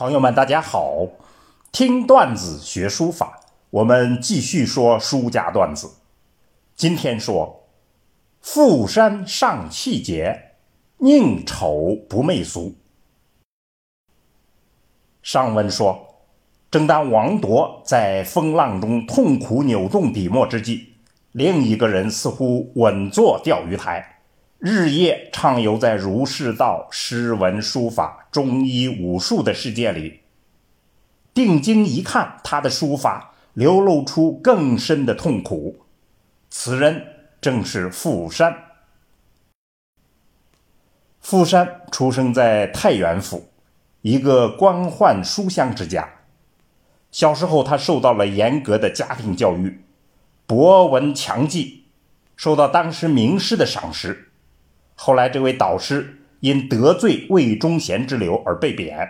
朋友们，大家好！听段子学书法，我们继续说书家段子。今天说“富山尚气节，宁丑不媚俗”。上文说，正当王铎在风浪中痛苦扭动笔墨之际，另一个人似乎稳坐钓鱼台。日夜畅游在儒释道、诗文书法、中医武术的世界里，定睛一看，他的书法流露出更深的痛苦。此人正是富山。富山出生在太原府，一个官宦书香之家。小时候，他受到了严格的家庭教育，博闻强记，受到当时名师的赏识。后来，这位导师因得罪魏忠贤之流而被贬，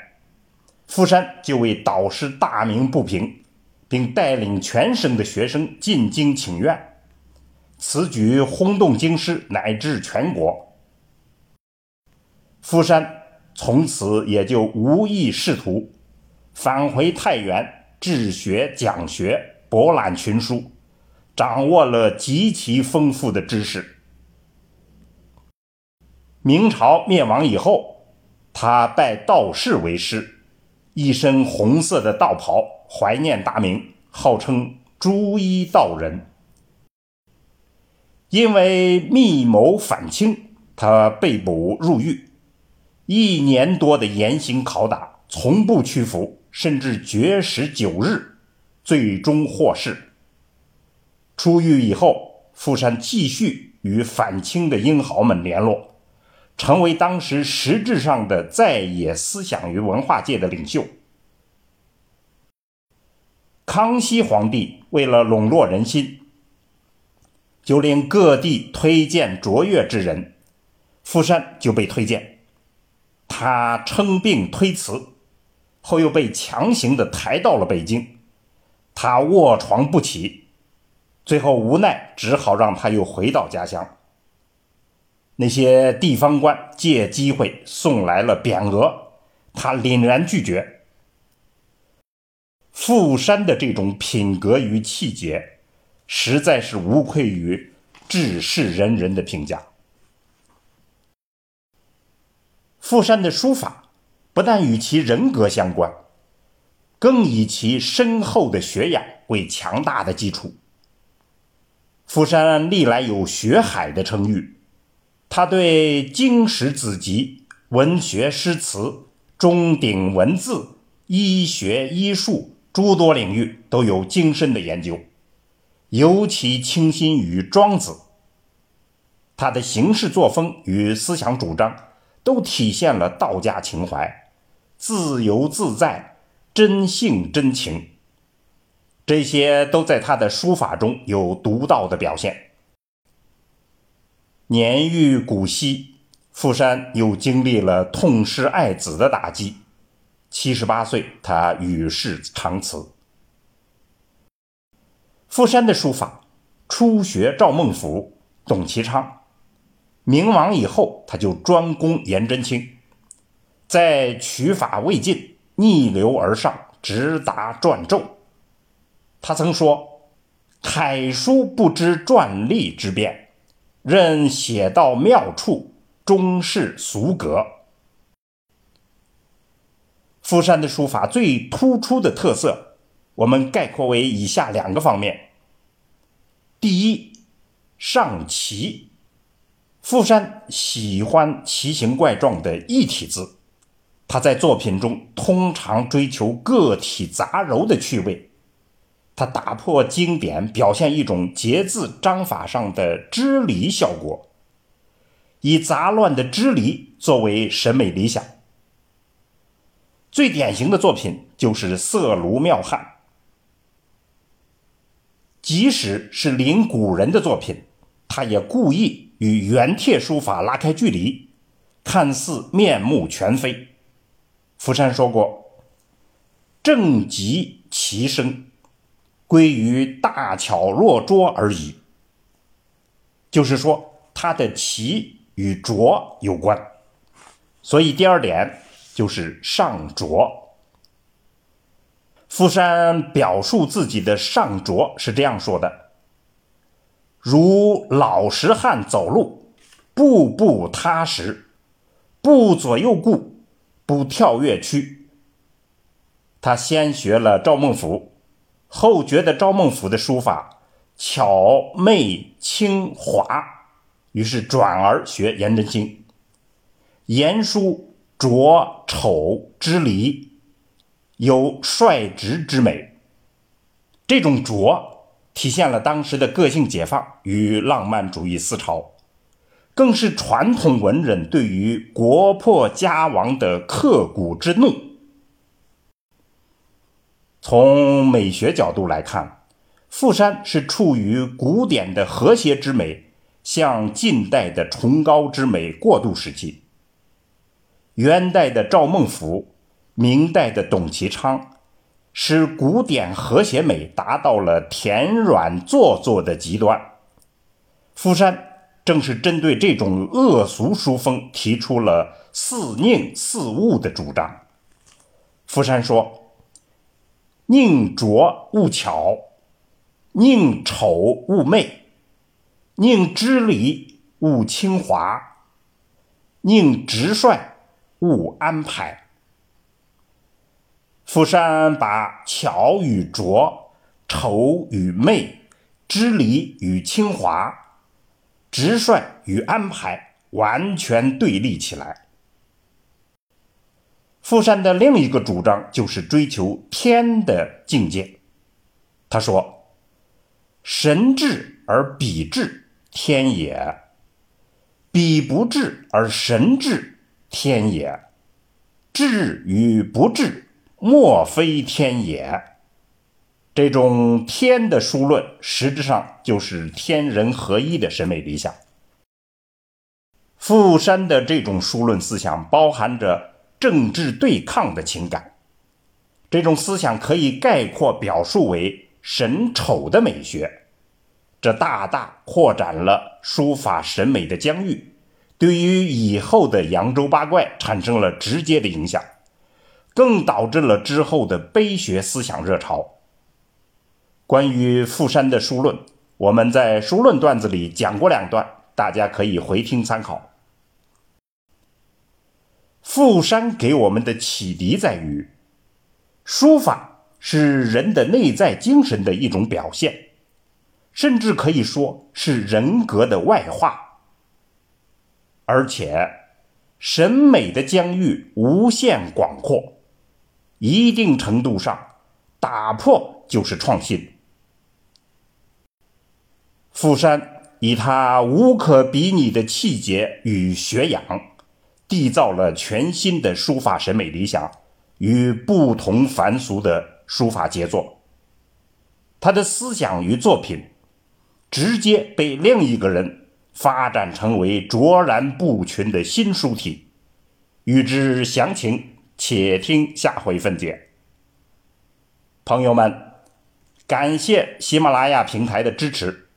富山就为导师大鸣不平，并带领全省的学生进京请愿，此举轰动京师乃至全国。富山从此也就无意仕途，返回太原治学讲学，博览群书，掌握了极其丰富的知识。明朝灭亡以后，他拜道士为师，一身红色的道袍，怀念大明，号称朱衣道人。因为密谋反清，他被捕入狱，一年多的严刑拷打，从不屈服，甚至绝食九日，最终获释。出狱以后，富山继续与反清的英豪们联络。成为当时实质上的在野思想与文化界的领袖。康熙皇帝为了笼络人心，就令各地推荐卓越之人，富山就被推荐。他称病推辞，后又被强行的抬到了北京，他卧床不起，最后无奈只好让他又回到家乡。那些地方官借机会送来了匾额，他凛然拒绝。富山的这种品格与气节，实在是无愧于治世仁人的评价。富山的书法不但与其人格相关，更以其深厚的学养为强大的基础。富山历来有“学海”的称誉。他对经史子集、文学诗词、钟鼎文字、医学医术诸多领域都有精深的研究，尤其倾心于庄子。他的行事作风与思想主张都体现了道家情怀，自由自在、真性真情，这些都在他的书法中有独到的表现。年逾古稀，傅山又经历了痛失爱子的打击。七十八岁，他与世长辞。傅山的书法初学赵孟頫、董其昌，明亡以后，他就专攻颜真卿，在取法未尽，逆流而上，直达篆籀。他曾说：“楷书不知篆隶之变。”任写到妙处，终是俗格。傅山的书法最突出的特色，我们概括为以下两个方面：第一，上奇。傅山喜欢奇形怪状的异体字，他在作品中通常追求个体杂糅的趣味。他打破经典，表现一种节字章法上的支离效果，以杂乱的支离作为审美理想。最典型的作品就是《色庐妙汉》。即使是临古人的作品，他也故意与原帖书法拉开距离，看似面目全非。福山说过：“正极其声。”归于大巧若拙而已，就是说，它的奇与拙有关。所以第二点就是上拙，富山表述自己的上拙是这样说的：“如老实汉走路，步步踏实，不左右顾，不跳跃屈。”他先学了赵孟頫，后觉得赵孟頫的书法巧媚清华，于是转而学颜真卿。颜书拙丑之离。有率直之美，这种拙体现了当时的个性解放与浪漫主义思潮，更是传统文人对于国破家亡的刻骨之怒。从美学角度来看，傅山是处于古典的和谐之美向近代的崇高之美过渡时期，元代的赵孟頫。明代的董其昌，使古典和谐美达到了恬软做作的极端。傅山正是针对这种恶俗书风，提出了似宁似物的主张。傅山说：“宁拙勿巧，宁丑勿媚，宁知礼勿轻华，宁直率勿安排。”傅山把巧与拙、丑与媚、知礼与清华、直率与安排完全对立起来。富山的另一个主张就是追求天的境界。他说：“神至而比至，天也；比不至而神至，天也。至与不至。”莫非天也？这种天的殊论，实质上就是天人合一的审美理想。富山的这种殊论思想包含着政治对抗的情感，这种思想可以概括表述为审丑的美学，这大大扩展了书法审美的疆域，对于以后的扬州八怪产生了直接的影响。更导致了之后的碑学思想热潮。关于傅山的书论，我们在书论段子里讲过两段，大家可以回听参考。傅山给我们的启迪在于，书法是人的内在精神的一种表现，甚至可以说是人格的外化，而且审美的疆域无限广阔。一定程度上，打破就是创新。傅山以他无可比拟的气节与学养，缔造了全新的书法审美理想与不同凡俗的书法杰作。他的思想与作品，直接被另一个人发展成为卓然不群的新书体。欲知详情。且听下回分解。朋友们，感谢喜马拉雅平台的支持，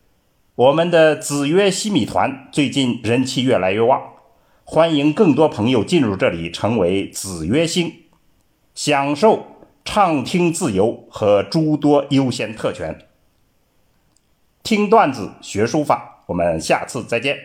我们的子曰西米团最近人气越来越旺，欢迎更多朋友进入这里成为子曰星，享受畅听自由和诸多优先特权。听段子学书法，我们下次再见。